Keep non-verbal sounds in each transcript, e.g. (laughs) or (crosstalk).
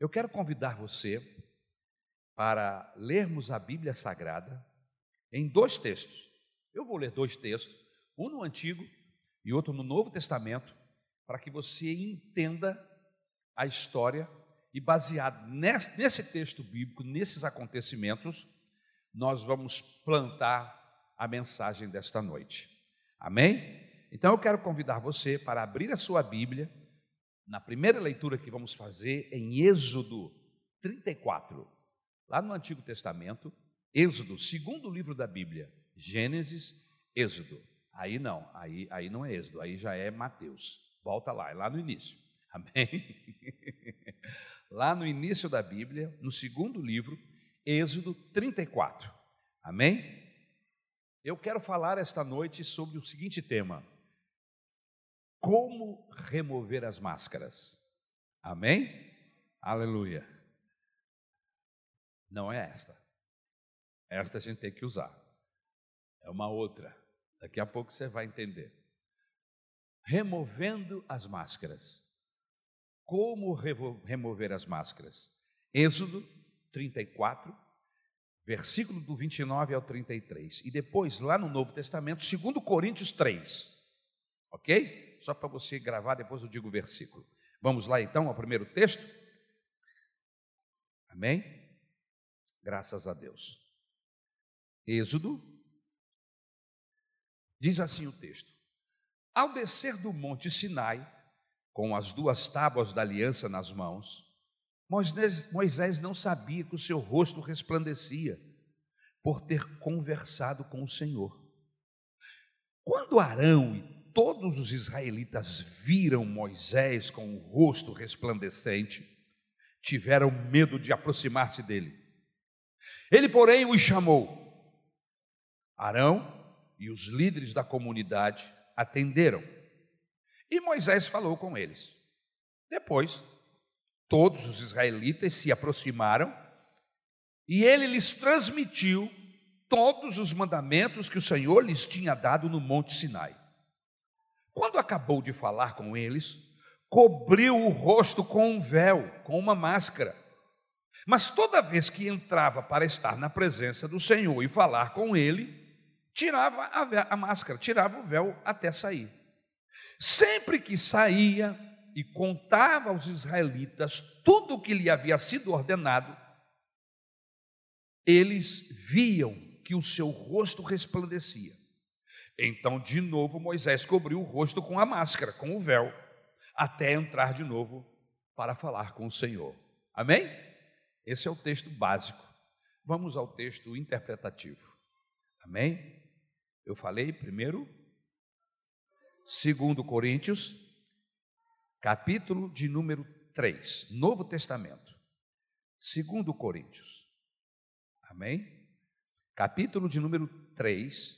Eu quero convidar você para lermos a Bíblia Sagrada em dois textos. Eu vou ler dois textos, um no Antigo e outro no Novo Testamento, para que você entenda a história e, baseado nesse texto bíblico, nesses acontecimentos, nós vamos plantar a mensagem desta noite. Amém? Então eu quero convidar você para abrir a sua Bíblia na primeira leitura que vamos fazer em Êxodo 34, lá no Antigo Testamento, Êxodo, segundo livro da Bíblia, Gênesis, Êxodo. Aí não, aí, aí não é Êxodo, aí já é Mateus. Volta lá, é lá no início. (laughs) Amém? lá no início da Bíblia, no segundo livro, Êxodo 34. Amém? Eu quero falar esta noite sobre o seguinte tema: Como remover as máscaras. Amém? Aleluia. Não é esta. Esta a gente tem que usar. É uma outra. Daqui a pouco você vai entender. Removendo as máscaras. Como remover as máscaras? Êxodo 34, versículo do 29 ao 33. E depois, lá no Novo Testamento, 2 Coríntios 3. Ok? Só para você gravar, depois eu digo o versículo. Vamos lá então ao primeiro texto? Amém? Graças a Deus. Êxodo, diz assim o texto: Ao descer do monte Sinai, com as duas tábuas da aliança nas mãos, Moisés, não sabia que o seu rosto resplandecia por ter conversado com o Senhor. Quando Arão e todos os israelitas viram Moisés com o rosto resplandecente, tiveram medo de aproximar-se dele. Ele, porém, os chamou. Arão e os líderes da comunidade atenderam. E Moisés falou com eles. Depois, Todos os israelitas se aproximaram e ele lhes transmitiu todos os mandamentos que o Senhor lhes tinha dado no Monte Sinai. Quando acabou de falar com eles, cobriu o rosto com um véu, com uma máscara. Mas toda vez que entrava para estar na presença do Senhor e falar com ele, tirava a, a máscara, tirava o véu até sair. Sempre que saía, e contava aos israelitas tudo o que lhe havia sido ordenado, eles viam que o seu rosto resplandecia. Então, de novo, Moisés cobriu o rosto com a máscara, com o véu, até entrar de novo para falar com o Senhor. Amém? Esse é o texto básico. Vamos ao texto interpretativo. Amém? Eu falei primeiro, segundo Coríntios capítulo de número 3, Novo Testamento, segundo Coríntios. Amém? Capítulo de número 3,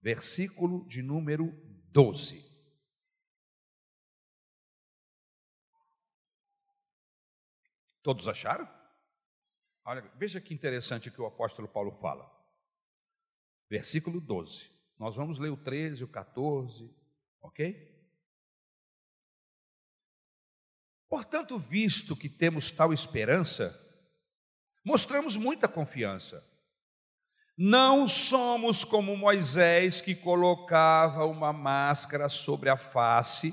versículo de número 12. Todos acharam? Olha, veja que interessante que o apóstolo Paulo fala. Versículo 12. Nós vamos ler o 13, o 14, ok? Portanto, visto que temos tal esperança, mostramos muita confiança. Não somos como Moisés que colocava uma máscara sobre a face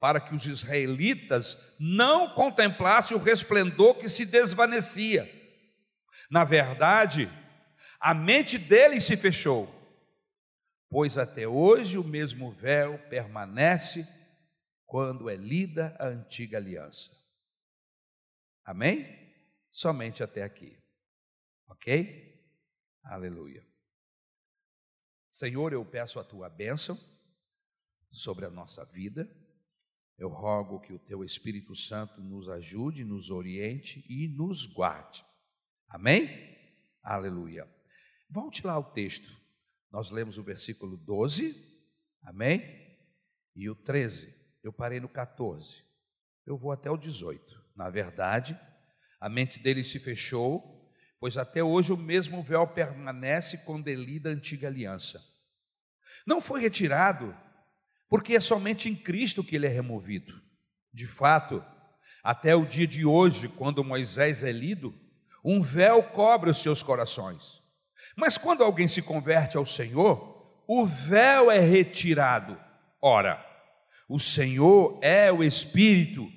para que os israelitas não contemplassem o resplendor que se desvanecia. Na verdade, a mente deles se fechou, pois até hoje o mesmo véu permanece quando é lida a antiga aliança. Amém? Somente até aqui. Ok? Aleluia. Senhor, eu peço a tua bênção sobre a nossa vida. Eu rogo que o teu Espírito Santo nos ajude, nos oriente e nos guarde. Amém? Aleluia. Volte lá ao texto. Nós lemos o versículo 12, amém? E o 13. Eu parei no 14. Eu vou até o 18. Na verdade, a mente dele se fechou, pois até hoje o mesmo véu permanece quando ele lida a antiga aliança. Não foi retirado, porque é somente em Cristo que ele é removido. De fato, Até o dia de hoje, quando Moisés é lido, um véu cobre os seus corações. Mas quando alguém se converte ao Senhor, o véu é retirado. Ora, o Senhor é o Espírito,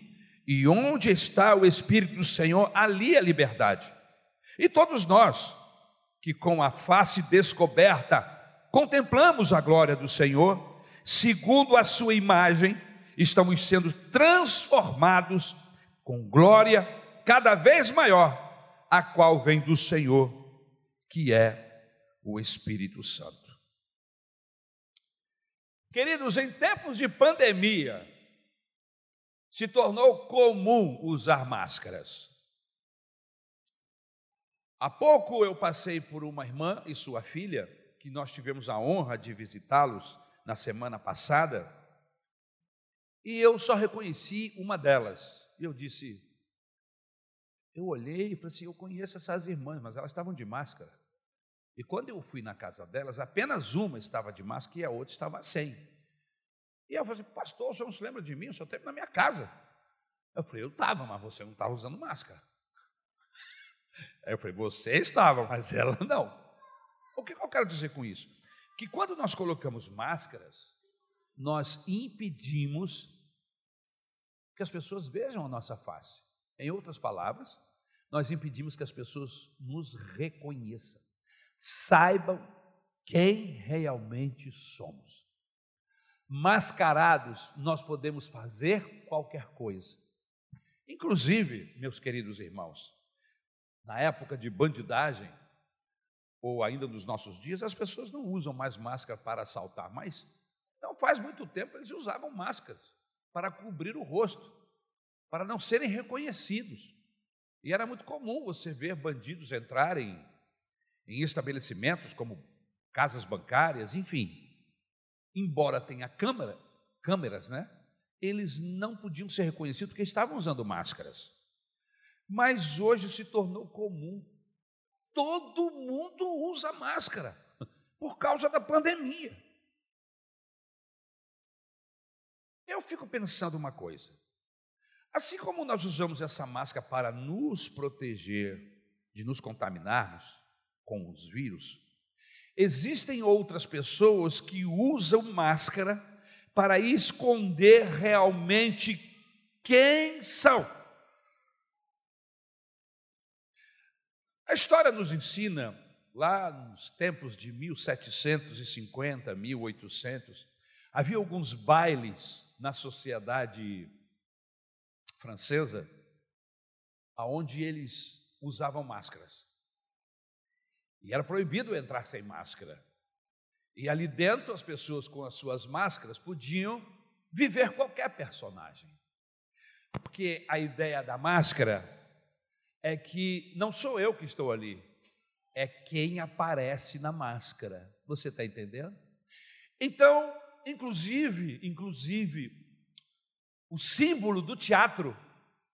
e onde está o Espírito do Senhor, ali é liberdade. E todos nós, que com a face descoberta contemplamos a glória do Senhor, segundo a sua imagem, estamos sendo transformados com glória cada vez maior, a qual vem do Senhor, que é o Espírito Santo. Queridos, em tempos de pandemia, se tornou comum usar máscaras. Há pouco eu passei por uma irmã e sua filha, que nós tivemos a honra de visitá-los na semana passada, e eu só reconheci uma delas. Eu disse, eu olhei e falei assim: eu conheço essas irmãs, mas elas estavam de máscara. E quando eu fui na casa delas, apenas uma estava de máscara e a outra estava sem. E eu falei assim, pastor, o senhor não se lembra de mim? O senhor esteve na minha casa. Eu falei, eu estava, mas você não estava usando máscara. Aí eu falei, você estava, mas ela (laughs) não. O que eu quero dizer com isso? Que quando nós colocamos máscaras, nós impedimos que as pessoas vejam a nossa face. Em outras palavras, nós impedimos que as pessoas nos reconheçam saibam quem realmente somos. Mascarados, nós podemos fazer qualquer coisa. Inclusive, meus queridos irmãos, na época de bandidagem, ou ainda nos nossos dias, as pessoas não usam mais máscara para assaltar, mas não faz muito tempo eles usavam máscaras para cobrir o rosto, para não serem reconhecidos. E era muito comum você ver bandidos entrarem em estabelecimentos como casas bancárias, enfim. Embora tenha câmera, câmeras, né? Eles não podiam ser reconhecidos porque estavam usando máscaras. Mas hoje se tornou comum. Todo mundo usa máscara por causa da pandemia. Eu fico pensando uma coisa. Assim como nós usamos essa máscara para nos proteger de nos contaminarmos, com os vírus. Existem outras pessoas que usam máscara para esconder realmente quem são. A história nos ensina, lá nos tempos de 1750, 1800, havia alguns bailes na sociedade francesa, aonde eles usavam máscaras. E era proibido entrar sem máscara. E ali dentro, as pessoas com as suas máscaras podiam viver qualquer personagem. Porque a ideia da máscara é que não sou eu que estou ali, é quem aparece na máscara. Você está entendendo? Então, inclusive, inclusive, o símbolo do teatro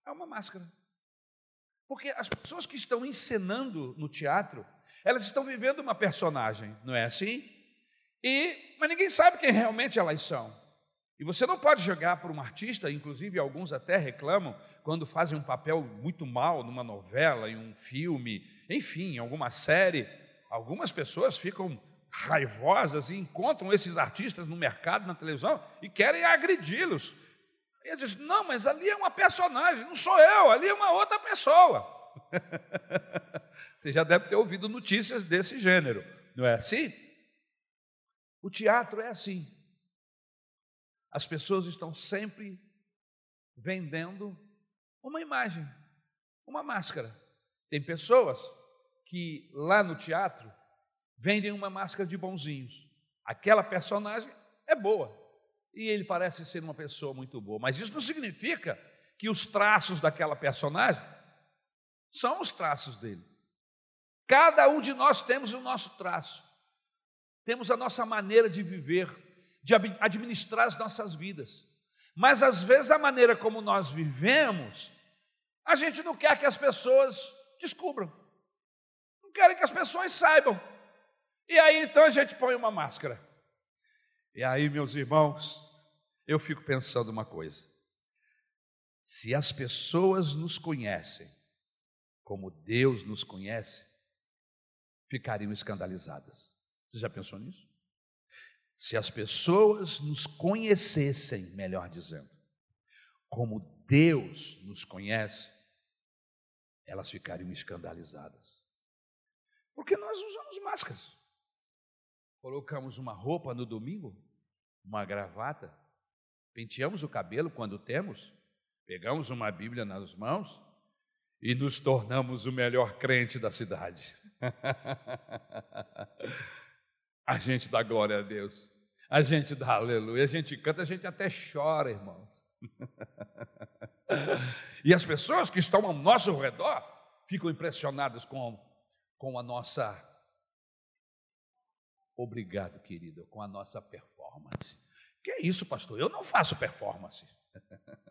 é uma máscara. Porque as pessoas que estão encenando no teatro, elas estão vivendo uma personagem, não é assim? E, mas ninguém sabe quem realmente elas são. E você não pode jogar para um artista, inclusive alguns até reclamam quando fazem um papel muito mal numa novela, em um filme, enfim, em alguma série. Algumas pessoas ficam raivosas e encontram esses artistas no mercado, na televisão e querem agredi-los. E ele diz: Não, mas ali é uma personagem, não sou eu, ali é uma outra pessoa. (laughs) Você já deve ter ouvido notícias desse gênero, não é assim? O teatro é assim. As pessoas estão sempre vendendo uma imagem, uma máscara. Tem pessoas que lá no teatro vendem uma máscara de bonzinhos. Aquela personagem é boa e ele parece ser uma pessoa muito boa, mas isso não significa que os traços daquela personagem são os traços dele. Cada um de nós temos o nosso traço, temos a nossa maneira de viver, de administrar as nossas vidas. Mas às vezes a maneira como nós vivemos, a gente não quer que as pessoas descubram, não querem que as pessoas saibam. E aí então a gente põe uma máscara. E aí, meus irmãos, eu fico pensando uma coisa. Se as pessoas nos conhecem como Deus nos conhece, ficariam escandalizadas. Você já pensou nisso? Se as pessoas nos conhecessem, melhor dizendo, como Deus nos conhece, elas ficariam escandalizadas. Porque nós usamos máscaras. Colocamos uma roupa no domingo, uma gravata, penteamos o cabelo quando temos, pegamos uma Bíblia nas mãos e nos tornamos o melhor crente da cidade. (laughs) a gente dá glória a Deus, a gente dá aleluia, a gente canta, a gente até chora, irmãos. (laughs) e as pessoas que estão ao nosso redor ficam impressionadas com, com a nossa. Obrigado, querida, com a nossa performance. Que é isso, pastor? Eu não faço performance. (laughs)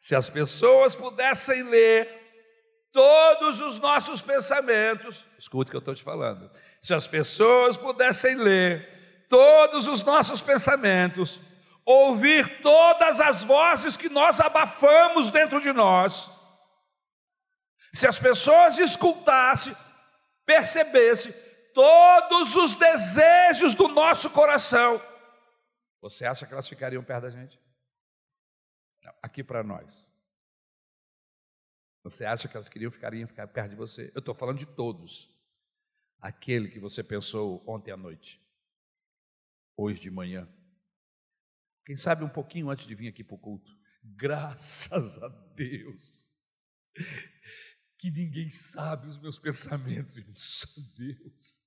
Se as pessoas pudessem ler todos os nossos pensamentos, escute o que eu estou te falando. Se as pessoas pudessem ler todos os nossos pensamentos, ouvir todas as vozes que nós abafamos dentro de nós, se as pessoas escutassem, percebessem todos os desejos do nosso coração, você acha que elas ficariam perto da gente? aqui para nós. Você acha que elas queriam ficariam ficar perto de você? Eu estou falando de todos. Aquele que você pensou ontem à noite, hoje de manhã. Quem sabe um pouquinho antes de vir aqui para o culto. Graças a Deus. Que ninguém sabe os meus pensamentos, só Deus.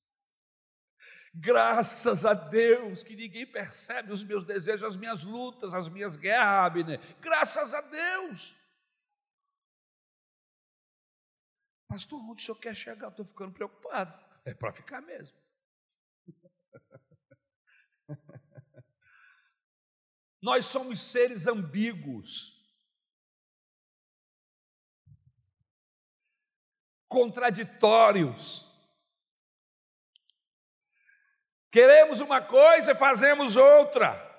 Graças a Deus que ninguém percebe os meus desejos, as minhas lutas, as minhas guerras, Abner. Graças a Deus. Pastor, onde o senhor quer chegar? Estou ficando preocupado. É para ficar mesmo. (laughs) Nós somos seres ambíguos, contraditórios. Queremos uma coisa e fazemos outra.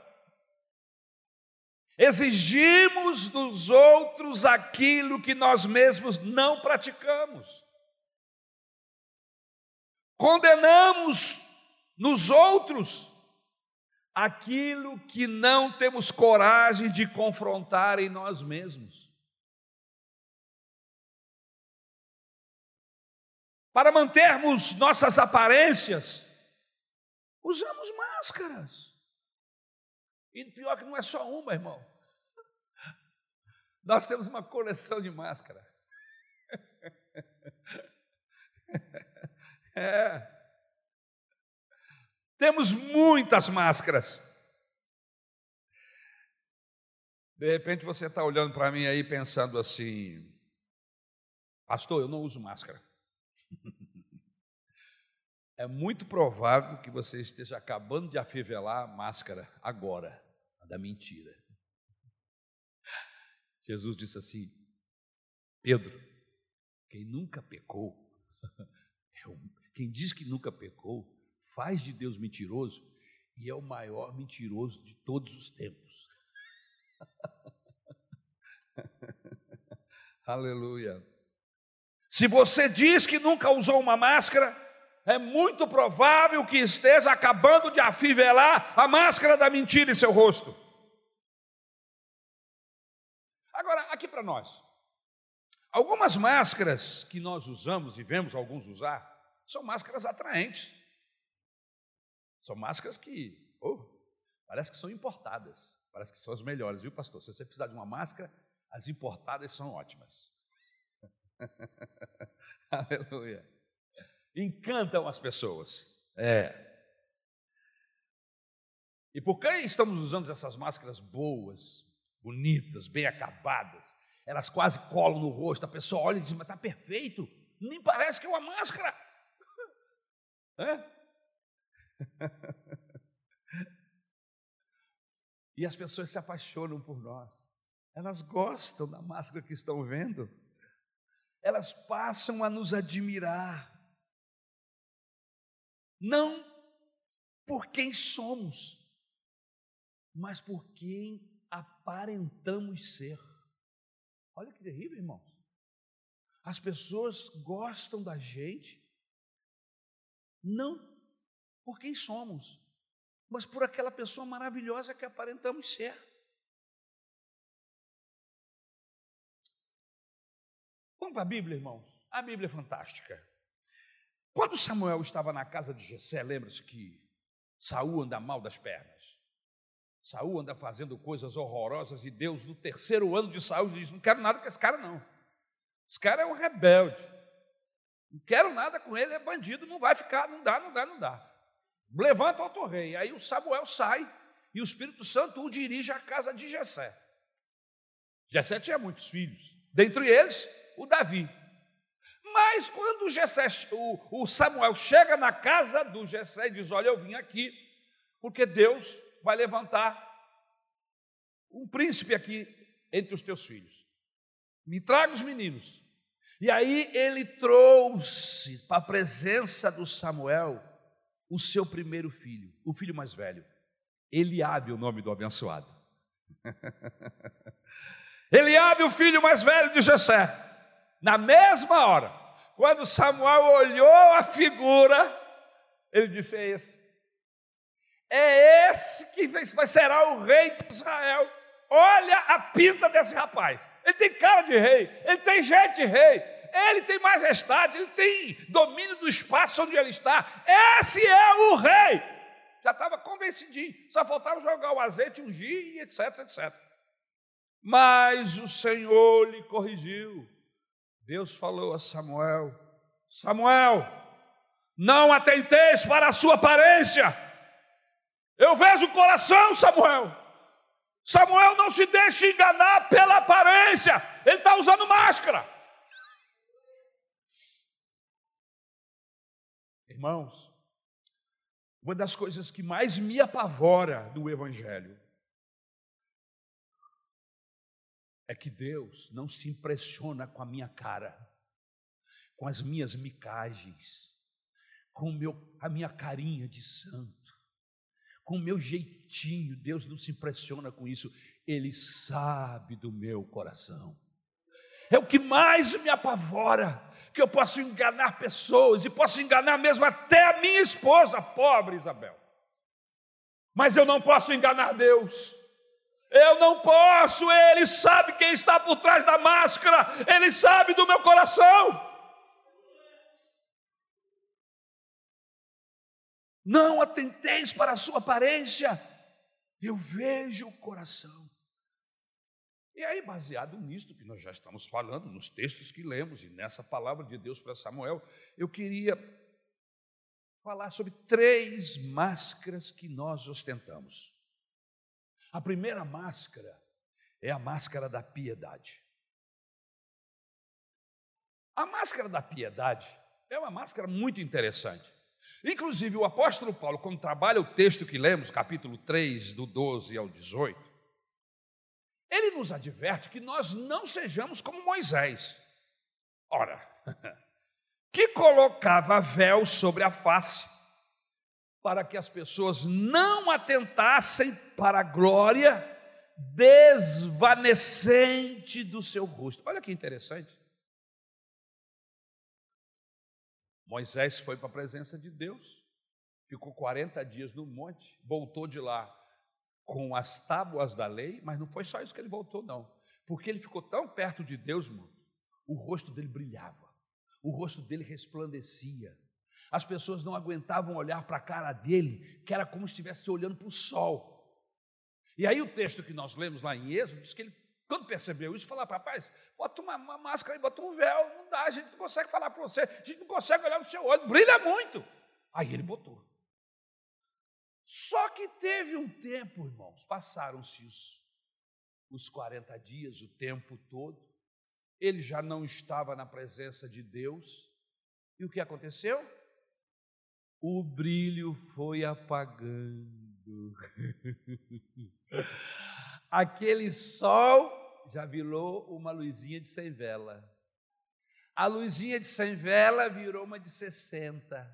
Exigimos dos outros aquilo que nós mesmos não praticamos. Condenamos nos outros aquilo que não temos coragem de confrontar em nós mesmos. Para mantermos nossas aparências, Usamos máscaras. E pior que não é só uma, irmão. Nós temos uma coleção de máscara. (laughs) É. Temos muitas máscaras. De repente você está olhando para mim aí pensando assim, pastor, eu não uso máscara. (laughs) é muito provável que você esteja acabando de afivelar a máscara agora, a da mentira. Jesus disse assim: Pedro, quem nunca pecou, (laughs) é quem diz que nunca pecou, faz de Deus mentiroso e é o maior mentiroso de todos os tempos. (laughs) Aleluia. Se você diz que nunca usou uma máscara, é muito provável que esteja acabando de afivelar a máscara da mentira em seu rosto. Agora, aqui para nós. Algumas máscaras que nós usamos e vemos alguns usar são máscaras atraentes. São máscaras que, oh, parece que são importadas. Parece que são as melhores, viu, pastor? Se você precisar de uma máscara, as importadas são ótimas. (laughs) Aleluia encantam as pessoas. É. E por que estamos usando essas máscaras boas, bonitas, bem acabadas? Elas quase colam no rosto, a pessoa olha e diz, mas está perfeito, nem parece que é uma máscara. (laughs) É? (laughs) E as pessoas se apaixonam por nós. Elas gostam da máscara que estão vendo. Elas passam a nos admirar não por quem somos, mas por quem aparentamos ser. Olha que terrível, irmãos. As pessoas gostam da gente não por quem somos, mas por aquela pessoa maravilhosa que aparentamos ser. Vamos para a Bíblia, irmãos. A Bíblia é fantástica. Quando Samuel estava na casa de Jessé, lembra-se que Saul anda mal das pernas. Saul anda fazendo coisas horrorosas e Deus, no terceiro ano de Saul, diz: Não quero nada com esse cara, não. Esse cara é um rebelde. Não quero nada com ele, é bandido, não vai ficar, não dá, não dá, não dá. Levanta outro rei. Aí o Samuel sai e o Espírito Santo o dirige à casa de Jessé. Jessé tinha muitos filhos, dentre eles o Davi. Mas quando Jessé, o, o Samuel chega na casa do Jessé e diz: Olha, eu vim aqui porque Deus vai levantar um príncipe aqui entre os teus filhos. Me traga os meninos. E aí ele trouxe para a presença do Samuel o seu primeiro filho, o filho mais velho. Eliabe, o nome do abençoado. (laughs) Eliabe, o filho mais velho de Jessé. Na mesma hora, quando Samuel olhou a figura, ele disse: É esse. É esse que vai será o rei de Israel. Olha a pinta desse rapaz. Ele tem cara de rei, ele tem jeito de rei, ele tem majestade, ele tem domínio do espaço onde ele está. Esse é o rei. Já estava convencidinho, só faltava jogar o azeite, ungir etc, etc. Mas o Senhor lhe corrigiu. Deus falou a Samuel: Samuel, não atenteis para a sua aparência. Eu vejo o coração, Samuel. Samuel não se deixa enganar pela aparência, ele está usando máscara. Irmãos, uma das coisas que mais me apavora do Evangelho é que Deus não se impressiona com a minha cara, com as minhas micagens, com meu, a minha carinha de santo com o meu jeitinho, Deus não se impressiona com isso, Ele sabe do meu coração. É o que mais me apavora, que eu posso enganar pessoas e posso enganar mesmo até a minha esposa, pobre Isabel. Mas eu não posso enganar Deus. Eu não posso, Ele sabe quem está por trás da máscara, Ele sabe do meu coração. Não atenteis para a sua aparência, eu vejo o coração. E aí, baseado nisto que nós já estamos falando, nos textos que lemos e nessa palavra de Deus para Samuel, eu queria falar sobre três máscaras que nós ostentamos. A primeira máscara é a máscara da piedade. A máscara da piedade é uma máscara muito interessante. Inclusive, o apóstolo Paulo, quando trabalha o texto que lemos, capítulo 3, do 12 ao 18, ele nos adverte que nós não sejamos como Moisés. Ora, (laughs) que colocava véu sobre a face, para que as pessoas não atentassem para a glória desvanecente do seu rosto. Olha que interessante. Moisés foi para a presença de Deus, ficou 40 dias no monte, voltou de lá com as tábuas da lei, mas não foi só isso que ele voltou, não, porque ele ficou tão perto de Deus, irmão, o rosto dele brilhava, o rosto dele resplandecia. As pessoas não aguentavam olhar para a cara dele, que era como se estivesse olhando para o sol. E aí o texto que nós lemos lá em Êxodo diz que ele quando percebeu isso, falou, rapaz, bota uma, uma, máscara e bota um véu, não dá, a gente não consegue falar para você, a gente não consegue olhar no seu olho, brilha muito. Aí ele botou. Só que teve um tempo, irmãos, passaram-se os, os 40 dias, o tempo todo, ele já não estava na presença de Deus, e o que aconteceu? O brilho foi apagando. (laughs) Aquele sol já virou uma luzinha de 100 vela. A luzinha de 100 vela virou uma de 60.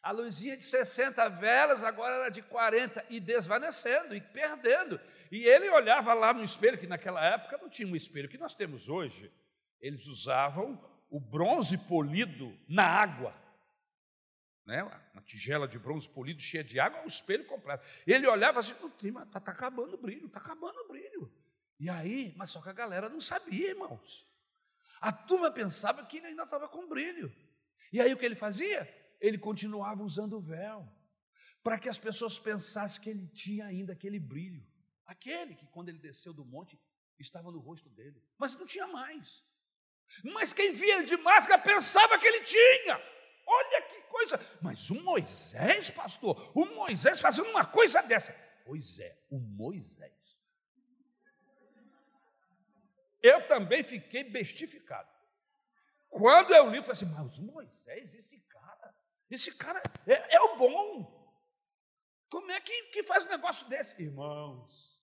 A luzinha de 60 velas agora era de 40 e desvanecendo e perdendo. E ele olhava lá no espelho, que naquela época não tinha um espelho que nós temos hoje. Eles usavam o bronze polido na água. Né? Uma tigela de bronze polido cheia de água, o espelho completo. Ele olhava assim, está tá acabando o brilho, está acabando o brilho. E aí, mas só que a galera não sabia, irmãos. A turma pensava que ele ainda estava com brilho. E aí o que ele fazia? Ele continuava usando o véu, para que as pessoas pensassem que ele tinha ainda aquele brilho. Aquele que, quando ele desceu do monte, estava no rosto dele, mas não tinha mais. Mas quem via ele de máscara pensava que ele tinha. Olha que coisa. Mas o Moisés, pastor, o Moisés fazendo uma coisa dessa. Pois é, o Moisés. Eu também fiquei bestificado. Quando eu li, eu falei assim, mas Moisés, esse cara, esse cara é, é o bom. Como é que, que faz um negócio desse? Irmãos,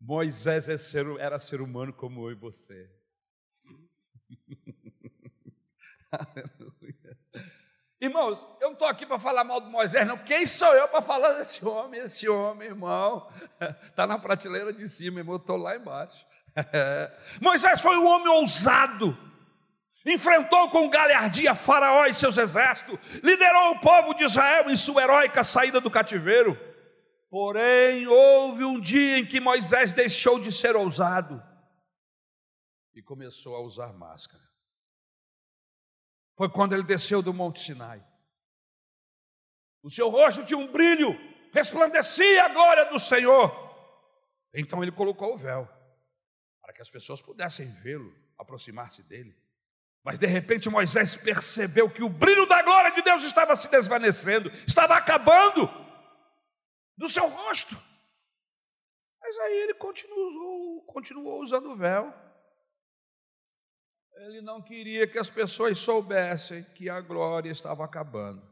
Moisés é ser, era ser humano como eu e você. (laughs) (laughs) Aleluia. Irmãos, eu não estou aqui para falar mal de Moisés, não. Quem sou eu para falar desse homem? Esse homem, irmão, está (laughs) na prateleira de cima, irmão, estou lá embaixo. (laughs) Moisés foi um homem ousado, enfrentou com galhardia Faraó e seus exércitos, liderou o povo de Israel em sua heróica saída do cativeiro. Porém, houve um dia em que Moisés deixou de ser ousado e começou a usar máscara. Foi quando ele desceu do Monte Sinai. O seu rosto tinha um brilho, resplandecia a glória do Senhor. Então ele colocou o véu para que as pessoas pudessem vê-lo, aproximar-se dele. Mas de repente Moisés percebeu que o brilho da glória de Deus estava se desvanecendo, estava acabando do seu rosto. Mas aí ele continuou, continuou usando o véu. Ele não queria que as pessoas soubessem que a glória estava acabando.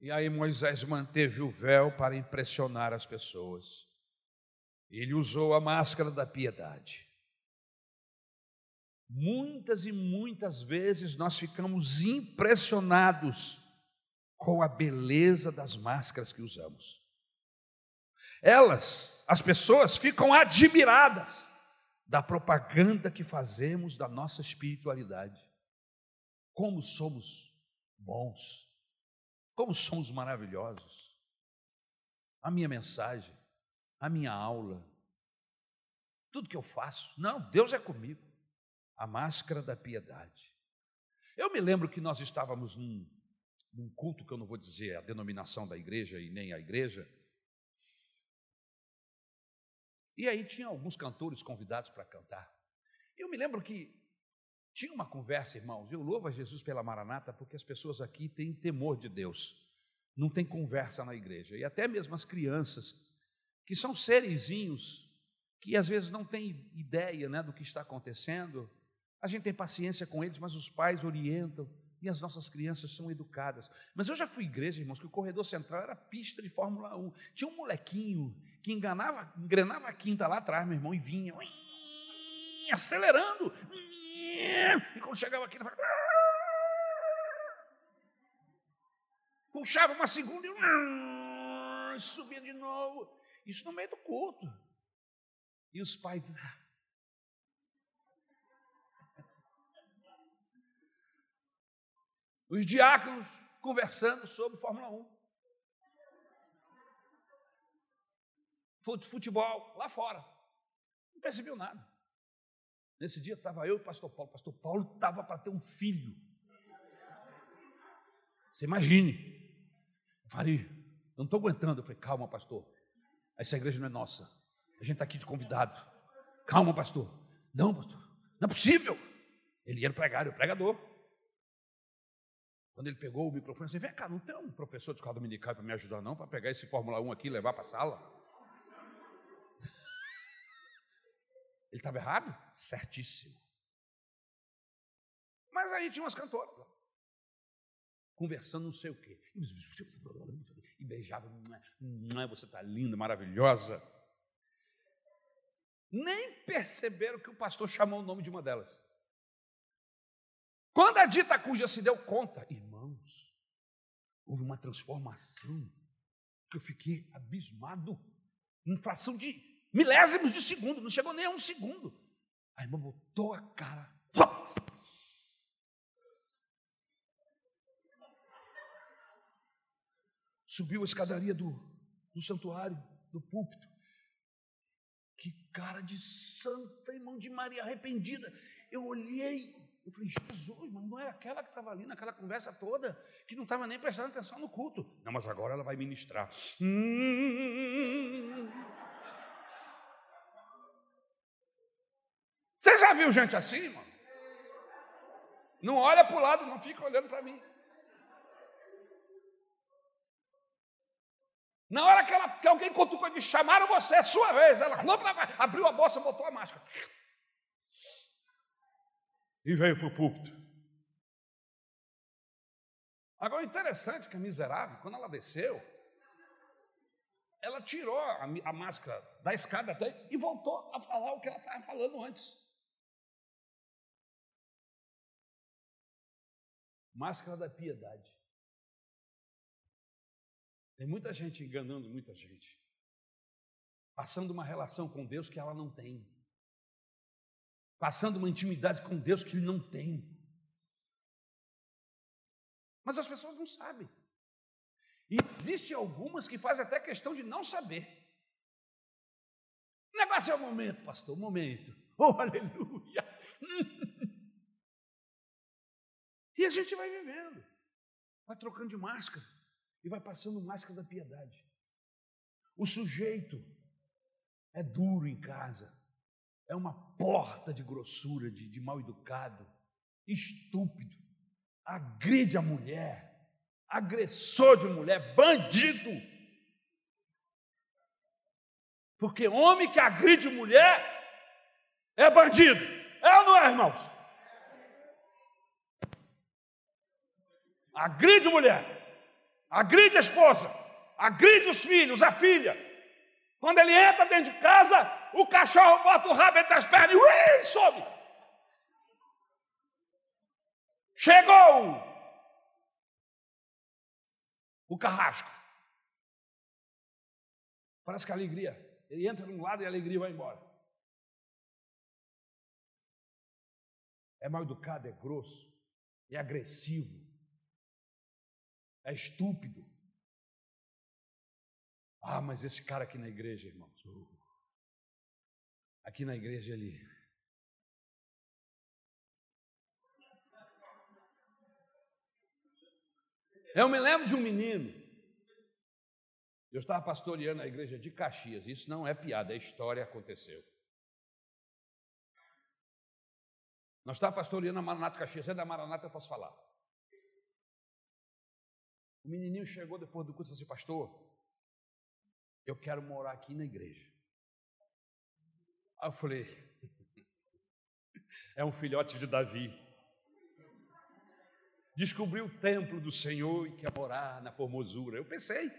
E aí Moisés manteve o véu para impressionar as pessoas. Ele usou a máscara da piedade. Muitas e muitas vezes nós ficamos impressionados com a beleza das máscaras que usamos. Elas, as pessoas, ficam admiradas da propaganda que fazemos da nossa espiritualidade. Como somos bons, como somos maravilhosos. A minha mensagem a minha aula, tudo que eu faço. Não, Deus é comigo. A máscara da piedade. Eu me lembro que nós estávamos num, num culto que eu não vou dizer a denominação da igreja e nem a igreja. E aí tinha alguns cantores convidados para cantar. Eu me lembro que tinha uma conversa, irmãos. Eu louvo a Jesus pela Maranata porque as pessoas aqui têm temor de Deus. Não tem conversa na igreja. E até mesmo as crianças que são serizinhos, que às vezes não têm ideia né, do que está acontecendo. A gente tem paciência com eles, mas os pais orientam e as nossas crianças são educadas. Mas eu já fui igreja, irmãos, que o corredor central era pista de Fórmula 1. Tinha um molequinho que enganava, engrenava a quinta lá atrás, meu irmão, e vinha acelerando. E quando chegava aqui, puxava uma segunda e subia de novo. Isso no meio do culto. E os pais. Ah. Os diáconos conversando sobre Fórmula 1. Futebol, lá fora. Não percebeu nada. Nesse dia estava eu e o pastor Paulo. O pastor Paulo estava para ter um filho. Você imagine. Eu falei, eu não estou aguentando. Eu falei, calma, pastor. Essa igreja não é nossa. A gente está aqui de convidado. Calma, pastor. Não, pastor. Não é possível. Ele era pregar, pregador. Quando ele pegou o microfone, assim, vem cá, não tem um professor de escola dominical para me ajudar, não, para pegar esse Fórmula 1 aqui e levar para a sala? (laughs) Ele estava errado? Certíssimo. Mas aí tinha umas cantoras conversando não sei o quê e beijava. Você está linda, maravilhosa. Nem perceberam que o pastor chamou o nome de uma delas. Quando a dita cuja se deu conta, irmão, Irmãos, houve uma transformação que eu fiquei abismado. Em fração de milésimos de segundo, não chegou nem a um segundo. A irmã botou a cara. Subiu a escadaria do, do santuário, do púlpito. Que cara de santa, irmão de Maria arrependida. Eu olhei, eu falei, Jesus, mas não era aquela que estava ali naquela conversa toda, que não estava nem prestando atenção no culto. Não, mas agora ela vai ministrar. Hum. Você já viu gente assim, mano? Não olha para o lado, não fica olhando para mim. Na hora que, ela, que alguém cutucou de chamaram você, é sua vez. Ela abriu a bolsa, botou a máscara e veio para o púlpito. Agora, interessante é que a miserável, quando ela desceu, ela tirou a, a máscara da escada até e voltou a falar o que ela estava falando antes. Máscara da piedade. Tem muita gente enganando muita gente, passando uma relação com Deus que ela não tem passando uma intimidade com Deus que ele não tem. Mas as pessoas não sabem. E existem algumas que fazem até questão de não saber. O negócio é o momento, pastor, o momento. Oh, (laughs) aleluia! e a gente vai vivendo, vai trocando de máscara e vai passando máscara da piedade. O sujeito é duro em casa, é uma porta de grossura, de, de mal educado, estúpido, agride a mulher, agressor de mulher, bandido. Porque homem que agride mulher é bandido. É ou não é, irmãos? Agride mulher, agride a esposa, agride os filhos, a filha. Quando ele entra dentro de casa, o cachorro bota o rabo entre as pernas e ui, sobe. Chegou o carrasco. Parece que a alegria, ele entra num lado e a alegria vai embora. É mal educado, é grosso, é agressivo, é estúpido. Ah, mas esse cara aqui na igreja, irmãos, uh, aqui na igreja ali. Eu me lembro de um menino. Eu estava pastoreando a igreja de Caxias. Isso não é piada, é história, aconteceu. Nós estávamos pastoreando a Maranata Caxias. É da Maranata, eu posso falar. O menininho chegou depois do curso e falou assim: Pastor, eu quero morar aqui na igreja. Aí eu falei, (laughs) é um filhote de Davi. Descobriu o templo do Senhor e quer morar na formosura. Eu pensei,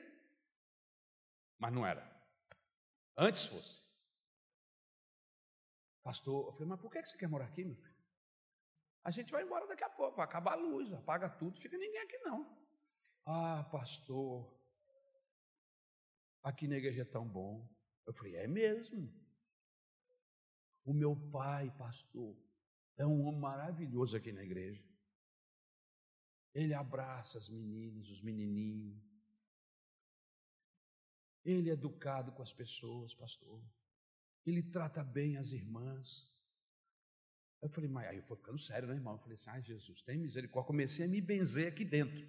mas não era. Antes fosse. Pastor, eu falei, mas por que você quer morar aqui, meu filho? A gente vai embora daqui a pouco, vai acabar a luz, apaga tudo, fica ninguém aqui não. Ah, pastor, aqui na igreja é tão bom. Eu falei, é mesmo. O meu pai, pastor, é um homem maravilhoso aqui na igreja. Ele abraça as meninas, os menininhos. Ele é educado com as pessoas, pastor. Ele trata bem as irmãs. Eu falei, mas aí eu fui ficando sério, né, irmão? Eu falei assim, ai Jesus, tem misericórdia. Comecei a me benzer aqui dentro.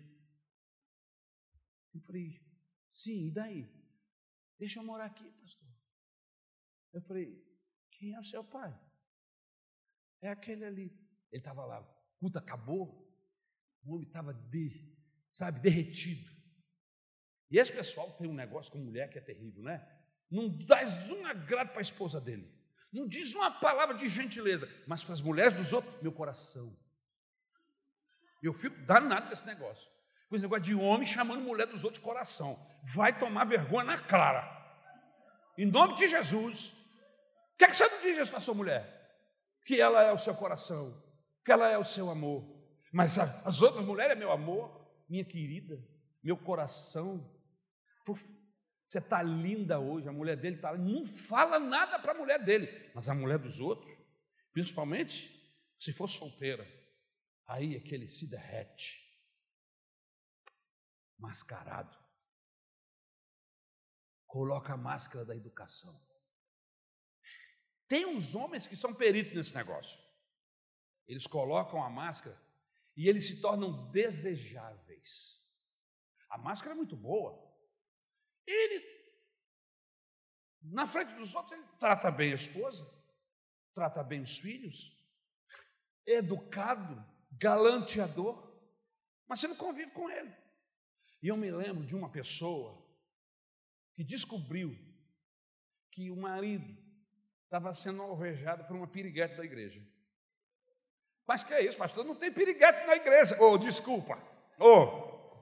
Eu falei, sim, e daí? Deixa eu morar aqui, pastor. Eu falei, quem é o seu pai? É aquele ali. Ele estava lá, o culto acabou, o homem estava, de, sabe, derretido. E esse pessoal tem um negócio com mulher que é terrível, né? Não dá um agrado para a esposa dele. Não diz uma palavra de gentileza, mas para as mulheres dos outros, meu coração. Eu fico danado com esse negócio. Com esse negócio de homem chamando mulher dos outros de coração. Vai tomar vergonha na clara. Em nome de Jesus, que, é que você não diz para sua mulher? Que ela é o seu coração, que ela é o seu amor. Mas as outras mulheres é meu amor. minha querida, meu coração, você está linda hoje, a mulher dele está Não fala nada para a mulher dele, mas a mulher dos outros, principalmente se for solteira, aí aquele se derrete, mascarado, coloca a máscara da educação. Tem uns homens que são peritos nesse negócio. Eles colocam a máscara e eles se tornam desejáveis. A máscara é muito boa. Ele, na frente dos outros, ele trata bem a esposa, trata bem os filhos, é educado, galanteador, mas você não convive com ele. E eu me lembro de uma pessoa que descobriu que o marido estava sendo alvejado por uma piriguete da igreja. Mas que é isso, pastor? Não tem piriguete na igreja. Oh, desculpa. Oh,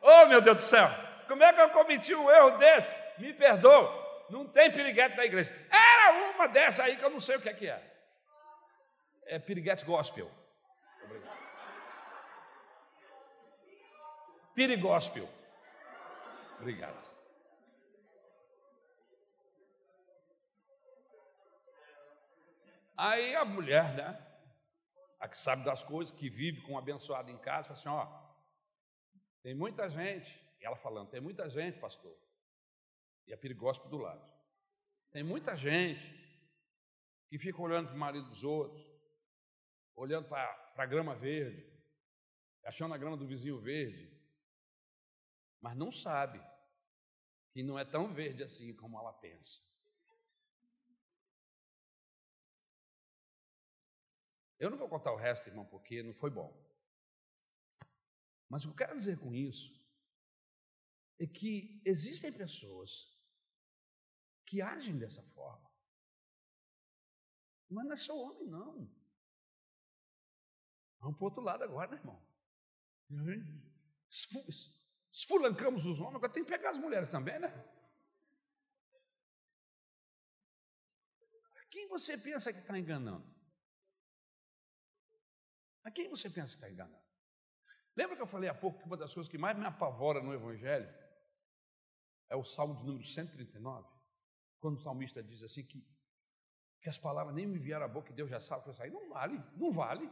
oh meu Deus do céu. Como é que eu cometi um erro desse? Me perdoa. Não tem piriguete na igreja. Era uma dessa aí que eu não sei o que é que é. É piriguete gospel. Obrigado. Pirigóspel. Obrigado. Aí a mulher, né? A que sabe das coisas, que vive com um abençoado em casa, fala assim: ó, tem muita gente, ela falando, tem muita gente, pastor, e a perigóspio do lado. Tem muita gente que fica olhando para o marido dos outros, olhando para a grama verde, achando a grama do vizinho verde, mas não sabe que não é tão verde assim como ela pensa. Eu não vou contar o resto, irmão, porque não foi bom. Mas o que eu quero dizer com isso é que existem pessoas que agem dessa forma. Mas não é só homem, não. Vamos para o outro lado agora, né, irmão? Esfulancamos os homens, agora tem que pegar as mulheres também, né? Quem você pensa que está enganando? A quem você pensa que está enganando? Lembra que eu falei há pouco que uma das coisas que mais me apavora no Evangelho é o Salmo de número 139? Quando o salmista diz assim que, que as palavras nem me vieram à boca e Deus já sabe que eu saí. Não vale, não vale.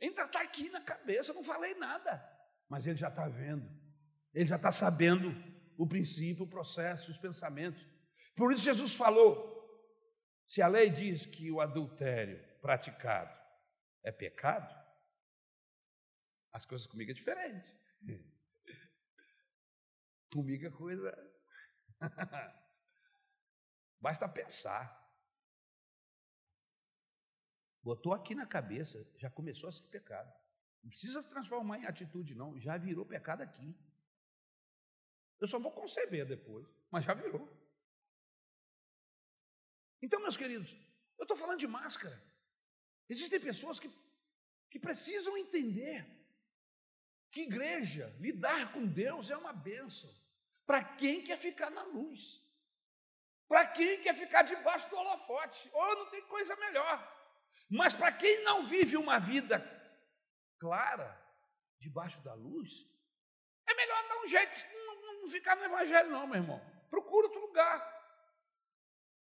Ainda está aqui na cabeça, não falei nada. Mas ele já está vendo, ele já está sabendo o princípio, o processo, os pensamentos. Por isso Jesus falou: se a lei diz que o adultério praticado é pecado, as coisas comigo é diferente. (laughs) Comigo é coisa. (laughs) Basta pensar. Botou aqui na cabeça, já começou a ser pecado. Não precisa transformar em atitude, não. Já virou pecado aqui. Eu só vou conceber depois, mas já virou. Então, meus queridos, eu estou falando de máscara. Existem pessoas que, que precisam entender que igreja, lidar com Deus é uma bênção. Para quem quer ficar na luz, para quem quer ficar debaixo do holofote, ou não tem coisa melhor. Mas para quem não vive uma vida clara, debaixo da luz, é melhor dar um jeito, não, não ficar no Evangelho, não, meu irmão. Procura outro lugar.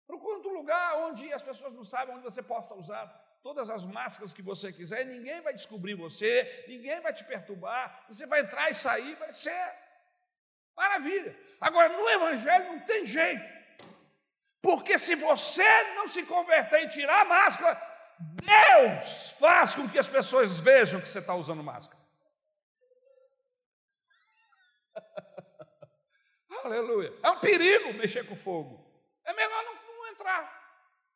Procura outro lugar onde as pessoas não sabem, onde você possa usar todas as máscaras que você quiser, ninguém vai descobrir você, ninguém vai te perturbar, você vai entrar e sair, vai ser maravilha. Agora, no Evangelho não tem jeito, porque se você não se converter e tirar a máscara, Deus faz com que as pessoas vejam que você está usando máscara. (laughs) Aleluia. É um perigo mexer com fogo. É melhor não, não entrar.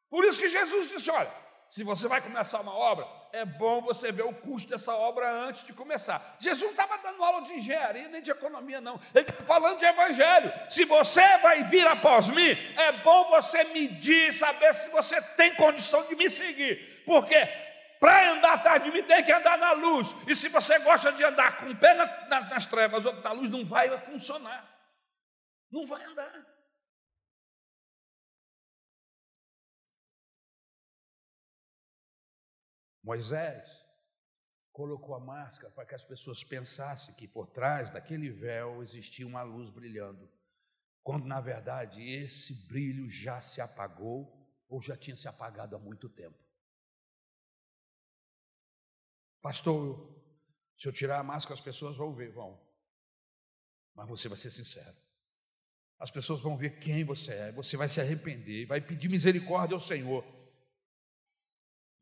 Por isso que Jesus disse: olha, se você vai começar uma obra, é bom você ver o custo dessa obra antes de começar. Jesus não estava dando aula de engenharia nem de economia, não. Ele está falando de evangelho. Se você vai vir após mim, é bom você medir, saber se você tem condição de me seguir. Porque para andar atrás de mim tem que andar na luz. E se você gosta de andar com o pé na, na, nas trevas, outro na luz, não vai funcionar. Não vai andar. Moisés colocou a máscara para que as pessoas pensassem que por trás daquele véu existia uma luz brilhando, quando na verdade esse brilho já se apagou ou já tinha se apagado há muito tempo. Pastor, se eu tirar a máscara, as pessoas vão ver, vão. Mas você vai ser sincero. As pessoas vão ver quem você é, você vai se arrepender, vai pedir misericórdia ao Senhor.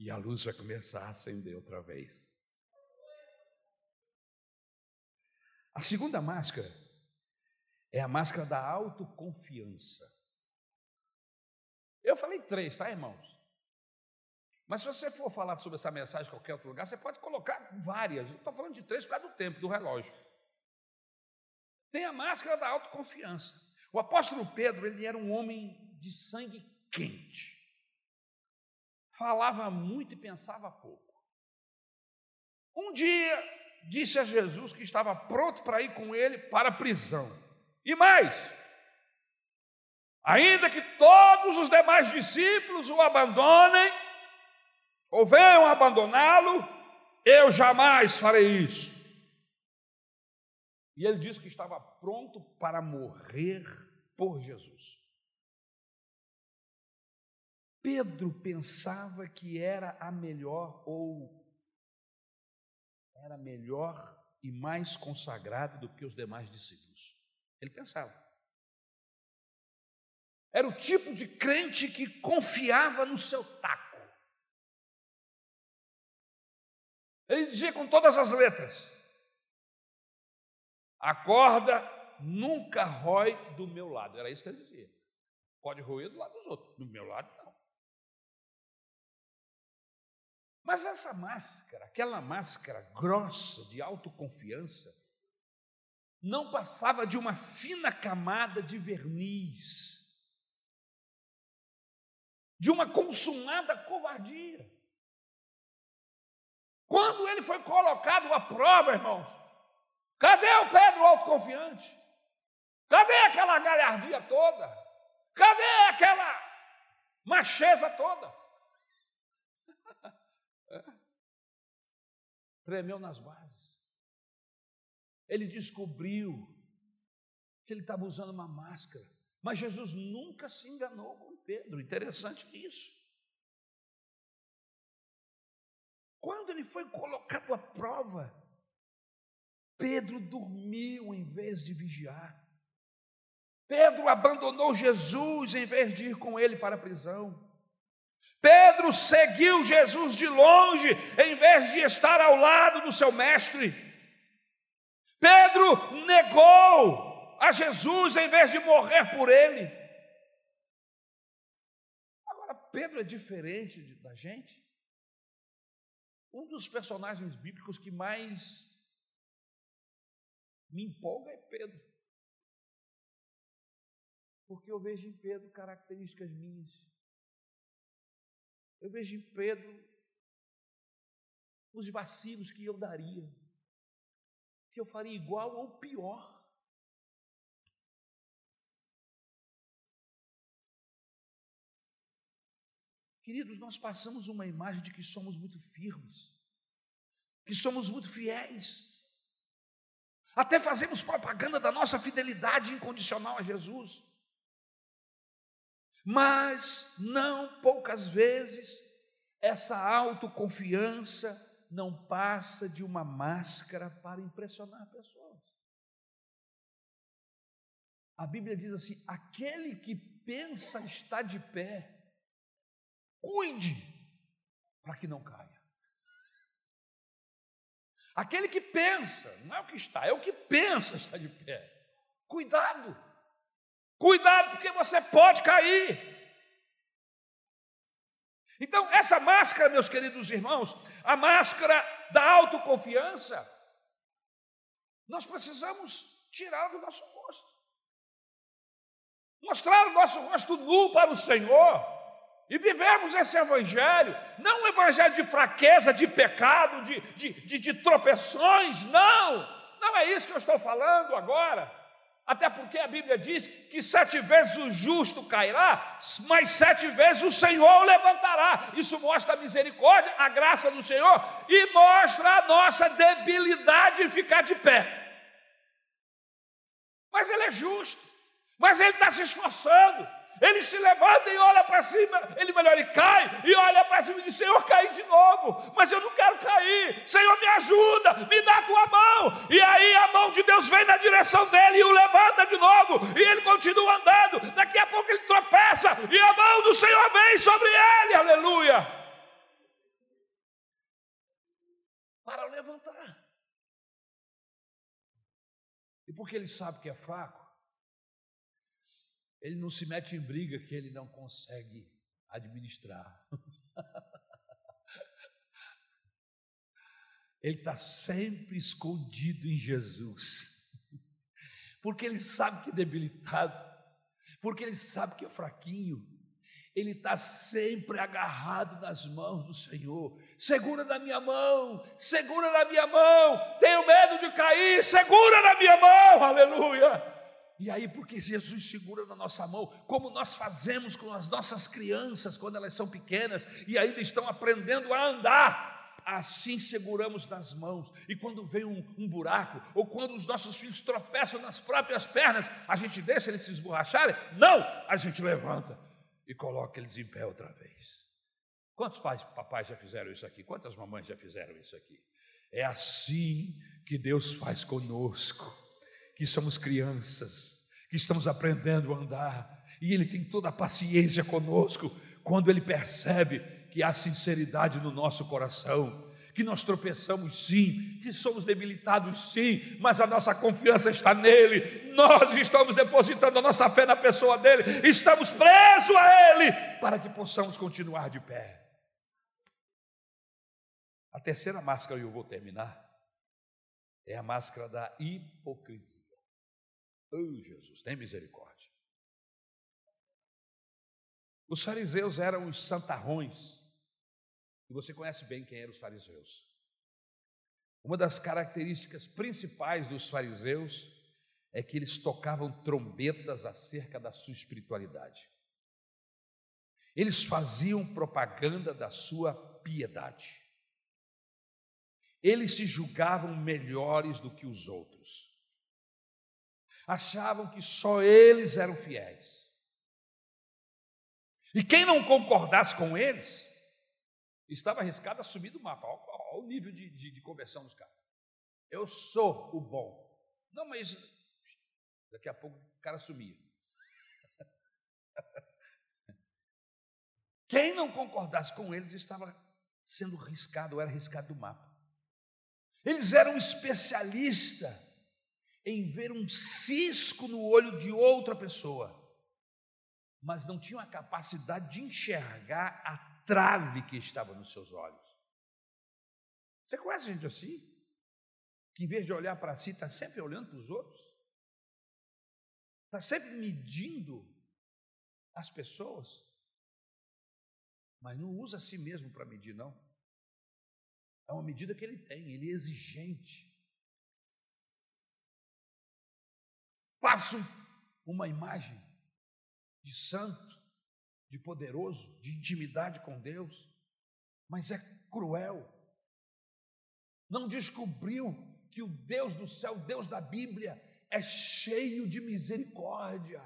E a luz vai começar a acender outra vez. A segunda máscara é a máscara da autoconfiança. Eu falei três, tá, irmãos? Mas se você for falar sobre essa mensagem em qualquer outro lugar, você pode colocar várias. Estou falando de três por causa do tempo, do relógio. Tem a máscara da autoconfiança. O apóstolo Pedro, ele era um homem de sangue quente. Falava muito e pensava pouco. Um dia disse a Jesus que estava pronto para ir com ele para a prisão. E mais, ainda que todos os demais discípulos o abandonem, ou venham abandoná-lo, eu jamais farei isso. E ele disse que estava pronto para morrer por Jesus. Pedro pensava que era a melhor ou era melhor e mais consagrado do que os demais discípulos. Ele pensava. Era o tipo de crente que confiava no seu taco. Ele dizia com todas as letras: a corda nunca rói do meu lado. Era isso que ele dizia. Pode roer do lado dos outros, do meu lado Mas essa máscara, aquela máscara grossa de autoconfiança, não passava de uma fina camada de verniz, de uma consumada covardia. Quando ele foi colocado à prova, irmãos, cadê o Pedro autoconfiante? Cadê aquela galhardia toda? Cadê aquela macheza toda? Tremeu nas bases. Ele descobriu que ele estava usando uma máscara. Mas Jesus nunca se enganou com Pedro. Interessante isso. Quando ele foi colocado à prova, Pedro dormiu em vez de vigiar. Pedro abandonou Jesus em vez de ir com ele para a prisão. Pedro seguiu Jesus de longe, em vez de estar ao lado do seu mestre. Pedro negou a Jesus em vez de morrer por ele. Agora, Pedro é diferente da gente. Um dos personagens bíblicos que mais me empolga é Pedro. Porque eu vejo em Pedro características minhas. Eu vejo em Pedro os vacilos que eu daria, que eu faria igual ou pior. Queridos, nós passamos uma imagem de que somos muito firmes, que somos muito fiéis, até fazemos propaganda da nossa fidelidade incondicional a Jesus. Mas não poucas vezes essa autoconfiança não passa de uma máscara para impressionar pessoas. A Bíblia diz assim: aquele que pensa estar de pé, cuide para que não caia. Aquele que pensa, não é o que está, é o que pensa estar de pé. Cuidado. Cuidado, porque você pode cair. Então, essa máscara, meus queridos irmãos, a máscara da autoconfiança, nós precisamos tirar do nosso rosto. Mostrar o nosso rosto nu para o Senhor e vivemos esse evangelho, não um evangelho de fraqueza, de pecado, de, de, de, de tropeções, não, não é isso que eu estou falando agora. Até porque a Bíblia diz que sete vezes o justo cairá, mas sete vezes o Senhor o levantará. Isso mostra a misericórdia, a graça do Senhor e mostra a nossa debilidade em ficar de pé. Mas Ele é justo, mas Ele está se esforçando. Ele se levanta e olha para cima, ele melhor, ele cai e olha para cima e diz: Senhor, caí de novo, mas eu não quero cair. Senhor, me ajuda, me dá a tua mão. E aí a mão de Deus vem na direção dele e o levanta de novo, e ele continua andando. Daqui a pouco ele tropeça e a mão do Senhor vem sobre ele, aleluia. Para levantar. E porque ele sabe que é fraco, ele não se mete em briga que ele não consegue administrar. (laughs) ele está sempre escondido em Jesus, porque ele sabe que é debilitado, porque ele sabe que é fraquinho, ele está sempre agarrado nas mãos do Senhor. Segura na minha mão, segura na minha mão. Tenho medo de cair, segura na minha mão, aleluia. E aí, porque Jesus segura na nossa mão, como nós fazemos com as nossas crianças quando elas são pequenas e ainda estão aprendendo a andar, assim seguramos nas mãos. E quando vem um, um, buraco, ou quando os nossos filhos tropeçam nas próprias pernas, a gente deixa eles se esborracharem? Não! A gente levanta e coloca eles em pé outra vez. Quantos pais, papais já fizeram isso aqui? Quantas mamães já fizeram isso aqui? É assim que Deus faz conosco que somos crianças, que estamos aprendendo a andar, e Ele tem toda a paciência conosco quando Ele percebe que há sinceridade no nosso coração, que nós tropeçamos sim, que somos debilitados sim, mas a nossa confiança está nele, nós estamos depositando a nossa fé na pessoa dele, estamos presos a ele, para que possamos continuar de pé. A terceira máscara, e eu vou terminar, é a máscara da hipocrisia. Oh, Jesus, tem misericórdia. Os fariseus eram os santarrões. E você conhece bem quem eram os fariseus. Uma das características principais dos fariseus é que eles tocavam trombetas acerca da sua espiritualidade. Eles faziam propaganda da sua piedade. Eles se julgavam melhores do que os outros achavam que só eles eram fiéis. E quem não concordasse com eles, estava arriscado a subir do mapa. Olha, o nível de, de, de conversão dos caras. Eu sou o bom. Não, mas daqui a pouco o cara sumia. (laughs) Quem não concordasse com eles estava sendo riscado, era riscado do mapa. Eles eram especialistas em ver um cisco no olho de outra pessoa, mas não tinham a capacidade de enxergar a trave que estava nos seus olhos. Você conhece gente assim? Que em vez de olhar para si, está sempre olhando para os outros? Está sempre medindo as pessoas? Mas não usa a si mesmo para medir, não. É uma medida que ele tem, ele é exigente. Passam uma imagem de santo, de poderoso, de intimidade com Deus, mas é cruel. Não descobriu que o Deus do céu, o Deus da Bíblia, é cheio de misericórdia.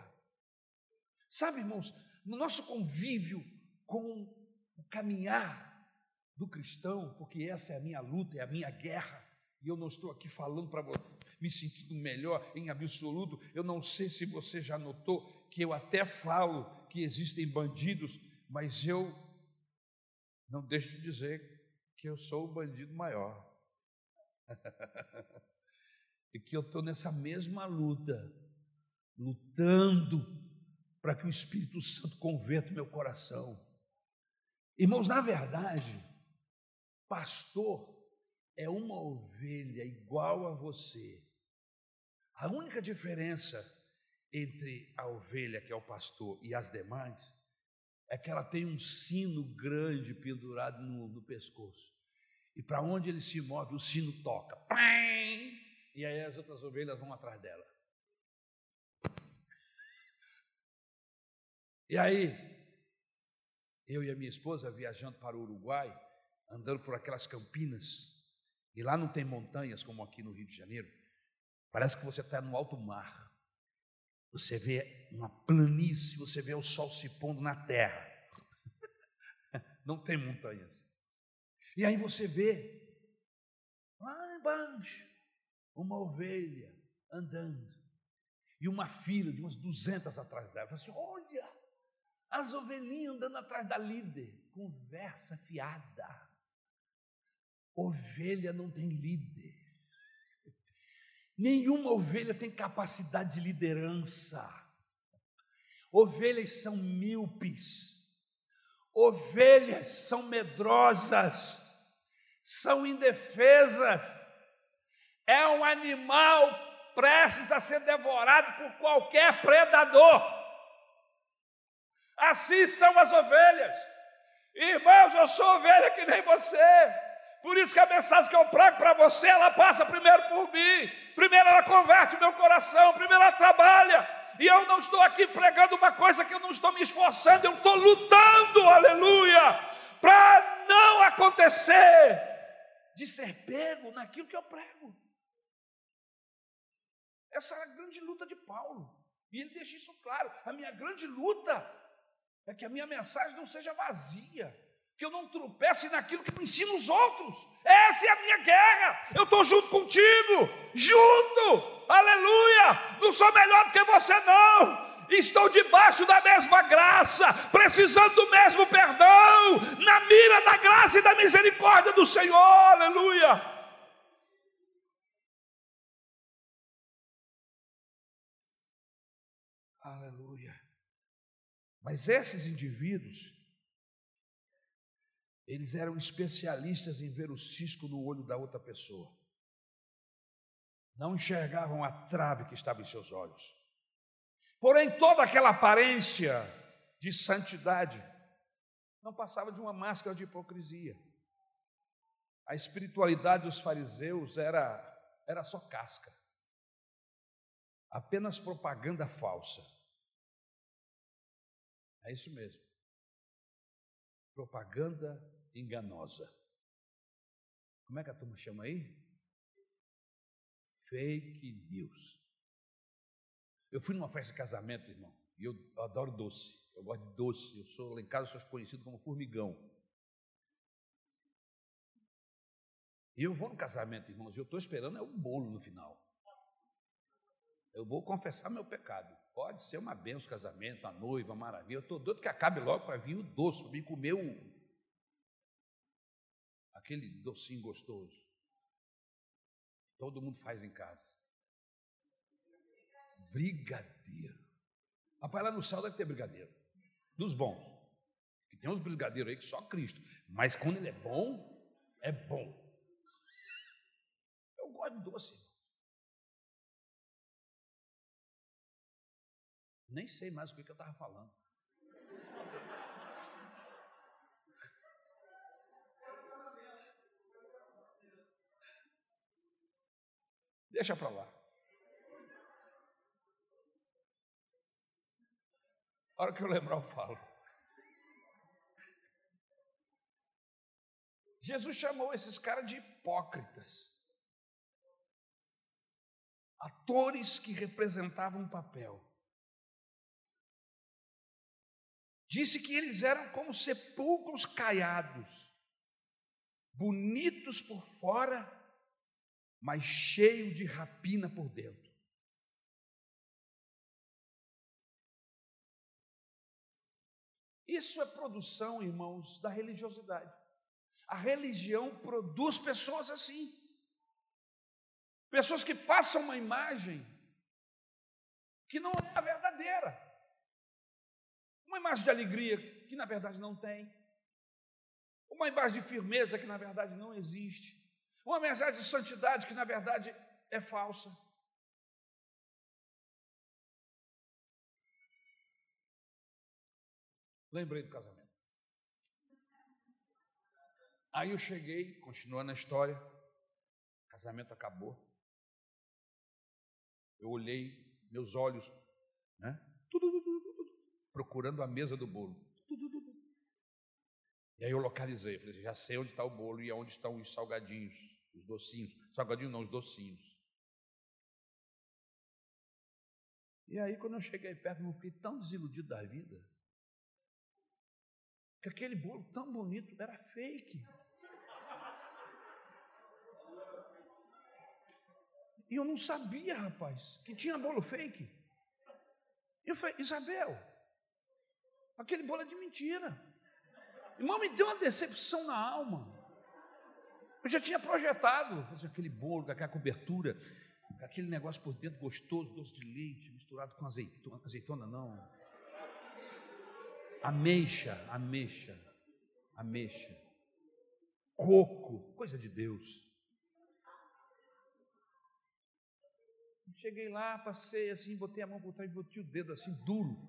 Sabe, irmãos, no nosso convívio com o caminhar do cristão, porque essa é a minha luta, é a minha guerra, e eu não estou aqui falando para me sentindo melhor em absoluto. Eu não sei se você já notou que eu até falo que existem bandidos, mas eu não deixo de dizer que eu sou o bandido maior. (laughs) e que eu estou nessa mesma luta, lutando para que o Espírito Santo converta o meu coração. Irmãos, na verdade, pastor é uma ovelha igual a você. A única diferença entre a ovelha, que é o pastor, e as demais, é que ela tem um sino grande pendurado no, no pescoço. E para onde ele se move, o sino toca. E aí as outras ovelhas vão atrás dela. E aí, eu e a minha esposa viajando para o Uruguai, andando por aquelas campinas, e lá não tem montanhas como aqui no Rio de Janeiro parece que você está no alto mar. Você vê uma planície, você vê o sol se pondo na terra. (laughs) Não tem montanhas. E aí você vê lá embaixo uma ovelha andando e uma fila de umas 200 atrás dela. Fala assim: olha, as ovelhinhas andando atrás da líder, conversa fiada. Ovelha não tem líder. Nenhuma ovelha tem capacidade de liderança. Ovelhas são míopes. Ovelhas são medrosas, são indefesas. É um animal prestes a ser devorado por qualquer predador. Assim são as ovelhas. Irmãos, eu sou ovelha que nem você. Por isso que a mensagem que eu prego para você, ela passa primeiro por mim. Primeiro ela converte o meu coração, primeiro ela trabalha. E eu não estou aqui pregando uma coisa que eu não estou me esforçando, eu estou lutando, aleluia, para não acontecer de ser pego naquilo que eu prego. Essa é a grande luta de Paulo. E ele deixa isso claro. A minha grande luta é que a minha mensagem não seja vazia, que eu não tropece naquilo que me ensina os outros. Essa é a minha guerra. Eu estou junto contigo, junto, aleluia. Não sou melhor do que você, não. Estou debaixo da mesma graça, precisando do mesmo perdão, na mira da graça e da misericórdia do Senhor, aleluia. Mas esses indivíduos, eles eram especialistas em ver o cisco no olho da outra pessoa. Não enxergavam a trave que estava em seus olhos. Porém, toda aquela aparência de santidade não passava de uma máscara de hipocrisia. A espiritualidade dos fariseus era, era só casca, apenas propaganda falsa. É isso mesmo. Propaganda enganosa. Como é que a turma chama aí? Fake news. Eu fui numa festa de casamento, irmão, e eu adoro doce. Eu gosto de doce. Eu sou lá em casa sou conhecido como formigão. E eu vou no casamento, irmãos, e eu estou esperando é o bolo no final. Eu vou confessar meu pecado. Pode ser uma benção, casamento, a noiva, uma maravilha. Eu estou doido que acabe logo para vir o doce, para vir comer o, aquele docinho gostoso. Todo mundo faz em casa. Brigadeiro. Rapaz, lá no céu deve ter brigadeiro. Dos bons. E tem uns brigadeiros aí que só Cristo. Mas quando ele é bom, é bom. Eu gosto de doce. Nem sei mais o que, eu estava falando. Deixa para lá. A hora que eu lembrar, eu falo. Jesus chamou esses caras de hipócritas. Atores que representavam um papel. Disse que eles eram como sepulcros caiados, bonitos por fora, mas cheios de rapina por dentro. Isso é produção, irmãos, da religiosidade. A religião produz pessoas assim. Pessoas que passam uma imagem que não é a verdadeira. Uma imagem de alegria que na verdade não tem. Uma imagem de firmeza que na verdade não existe. Uma mensagem de santidade que na verdade é falsa. Lembrei do casamento. Aí eu cheguei, continuando a história, casamento acabou. Eu olhei, meus olhos, né? procurando a mesa do bolo. E aí eu localizei, falei, já sei onde está o bolo e onde estão os salgadinhos, os docinhos. Salgadinho não, os docinhos. E aí, quando eu cheguei perto, eu fiquei tão desiludido da vida, que aquele bolo tão bonito era fake. E eu não sabia, rapaz, que tinha bolo fake. Eu falei, Isabel, aquele bolo é de mentira. Irmão, me deu uma decepção na alma. Eu já tinha projetado aquele bolo, com aquela cobertura, com aquele negócio por dentro gostoso, doce de leite, misturado com azeitona, azeitona não. Ameixa, ameixa, ameixa. Coco, coisa de Deus. Cheguei lá, passei assim, botei a mão por trás, botei o dedo assim, duro.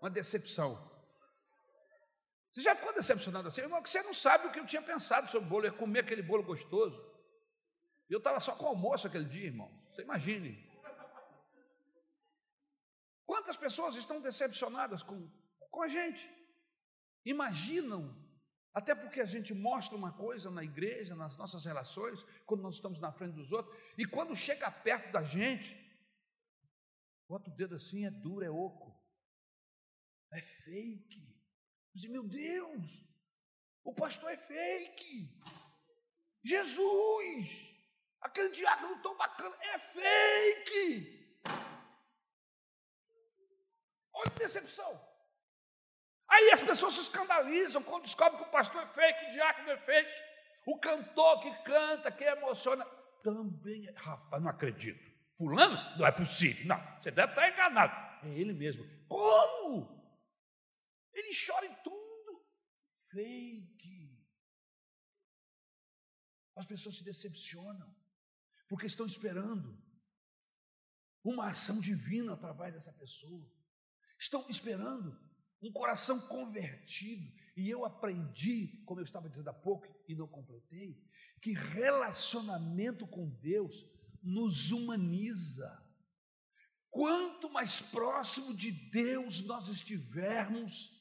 Uma decepção. Você já ficou decepcionado assim? Irmão, que você não sabe o que eu tinha pensado sobre o bolo, ia comer aquele bolo gostoso. Eu estava só com almoço aquele dia, irmão. Você imagine. Quantas pessoas estão decepcionadas com, com a gente? Imaginam, até porque a gente mostra uma coisa na igreja, nas nossas relações, quando nós estamos na frente dos outros, e quando chega perto da gente, bota o dedo assim, é duro, é oco, é fake. Disse, meu Deus, o pastor é fake. Jesus, aquele diácono tão bacana, é fake. Olha que decepção. Aí as pessoas se escandalizam quando descobrem que o pastor é fake, o diácono é fake, o cantor que canta, que emociona, também é. Rapaz, não acredito. Fulano? Não é possível. Não, você deve estar enganado. É ele mesmo. Como? Ele chora em tudo. Fake. As pessoas se decepcionam, porque estão esperando uma ação divina através dessa pessoa. Estão esperando um coração convertido. E eu aprendi, como eu estava dizendo há pouco e não completei, que relacionamento com Deus nos humaniza. Quanto mais próximo de Deus nós estivermos,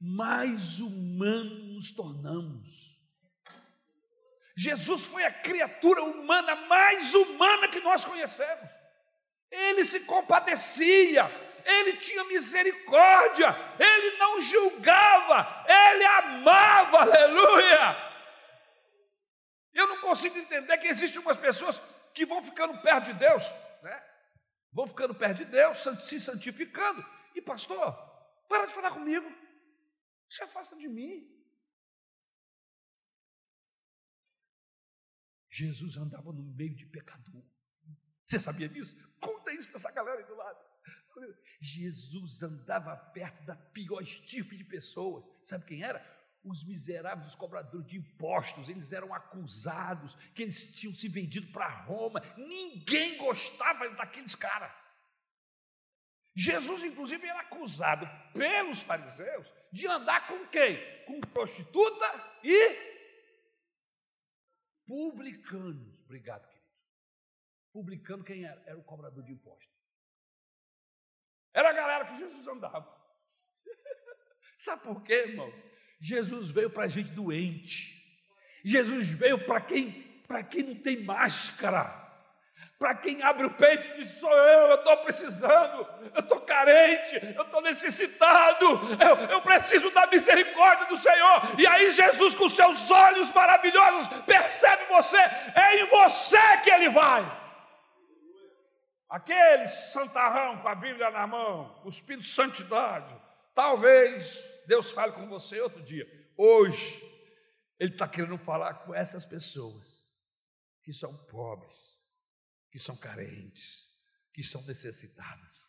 mais humanos nos tornamos. Jesus foi a criatura humana mais humana que nós conhecemos. Ele se compadecia, ele tinha misericórdia, ele não julgava, ele amava, aleluia. Eu não consigo entender que existem umas pessoas que vão ficando perto de Deus, né? Vão ficando perto de Deus, se santificando. E pastor, para de falar comigo. Se afasta de mim. Jesus andava no meio de pecador. Você sabia disso? Conta isso para essa galera aí do lado. Jesus andava perto da pior estirpe de pessoas. Sabe quem era? Os miseráveis, os cobradores de impostos. Eles eram acusados que eles tinham se vendido para Roma. Ninguém gostava daqueles caras. Jesus, inclusive, era acusado pelos fariseus de andar com quem? Com prostituta e publicanos. Obrigado, querido. Publicano, quem era? Era o cobrador de impostos. Era a galera que Jesus andava. (laughs) Sabe por quê, irmão? Jesus veio para a gente doente. Jesus veio para quem, para quem não tem máscara. Para quem abre o peito e diz: sou eu, eu estou precisando, eu estou carente, eu estou necessitado, eu, eu preciso da misericórdia do Senhor. E aí, Jesus, com seus olhos maravilhosos, percebe você, é em você que Ele vai. Aquele santarrão com a Bíblia na mão, cuspindo santidade, talvez Deus fale com você outro dia. Hoje, Ele está querendo falar com essas pessoas que são pobres que são carentes, que são necessitadas.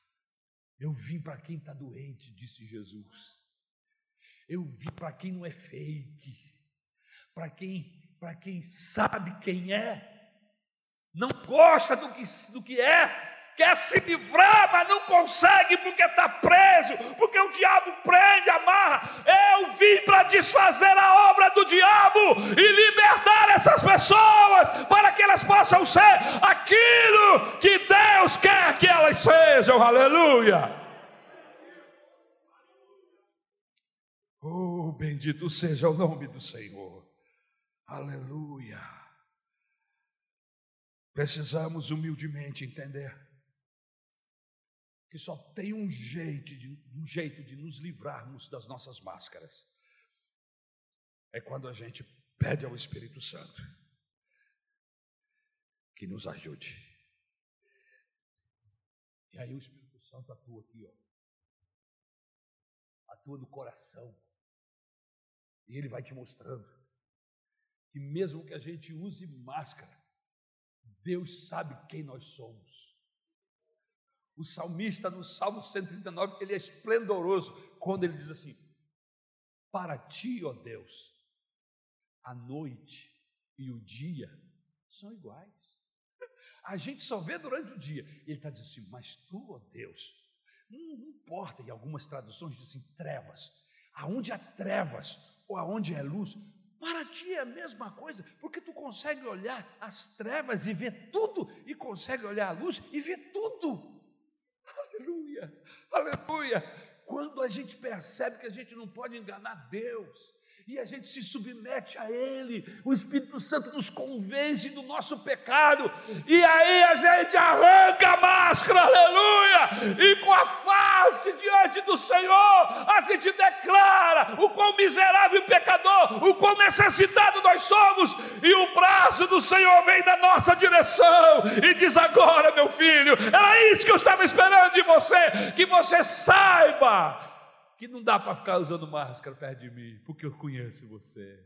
Eu vim para quem está doente, disse Jesus. Eu vim para quem não é fake, para quem, para quem sabe quem é, não gosta do que, do que é, quer se livrar, mas não consegue porque está preso, porque o diabo prende, amarra. Eu vim para desfazer a obra do diabo e libertar essas pessoas para que elas possam ser aquilo que Deus quer que elas sejam. Aleluia. Oh, bendito seja o nome do Senhor. Aleluia. Precisamos humildemente entender que só tem um jeito, de, um jeito de nos livrarmos das nossas máscaras. É quando a gente pede ao Espírito Santo que nos ajude. E aí o Espírito Santo atua aqui, ó. Atua no coração. E ele vai te mostrando que mesmo que a gente use máscara, Deus sabe quem nós somos. O salmista, no Salmo 139, ele é esplendoroso quando ele diz assim: Para ti, ó Deus, a noite e o dia são iguais. A gente só vê durante o dia. Ele está dizendo assim: Mas tu, ó Deus, não, importa, e algumas traduções dizem trevas. Aonde há trevas ou aonde é luz, para ti é a mesma coisa, porque tu consegue olhar as trevas e ver tudo, e consegue olhar a luz e ver tudo. Aleluia. Quando a gente percebe que a gente não pode enganar Deus, e a gente se submete a Ele, o Espírito Santo nos convence do nosso pecado, e aí a gente arranca a máscara, aleluia, e com a face diante do Senhor, a gente declara o quão miserável e pecador, o quão necessitado nós somos, e o braço do Senhor vem da nossa direção e diz: Agora, meu filho, era isso que eu estava esperando de você, que você saiba que não dá para ficar usando máscara perto de mim, porque eu conheço você.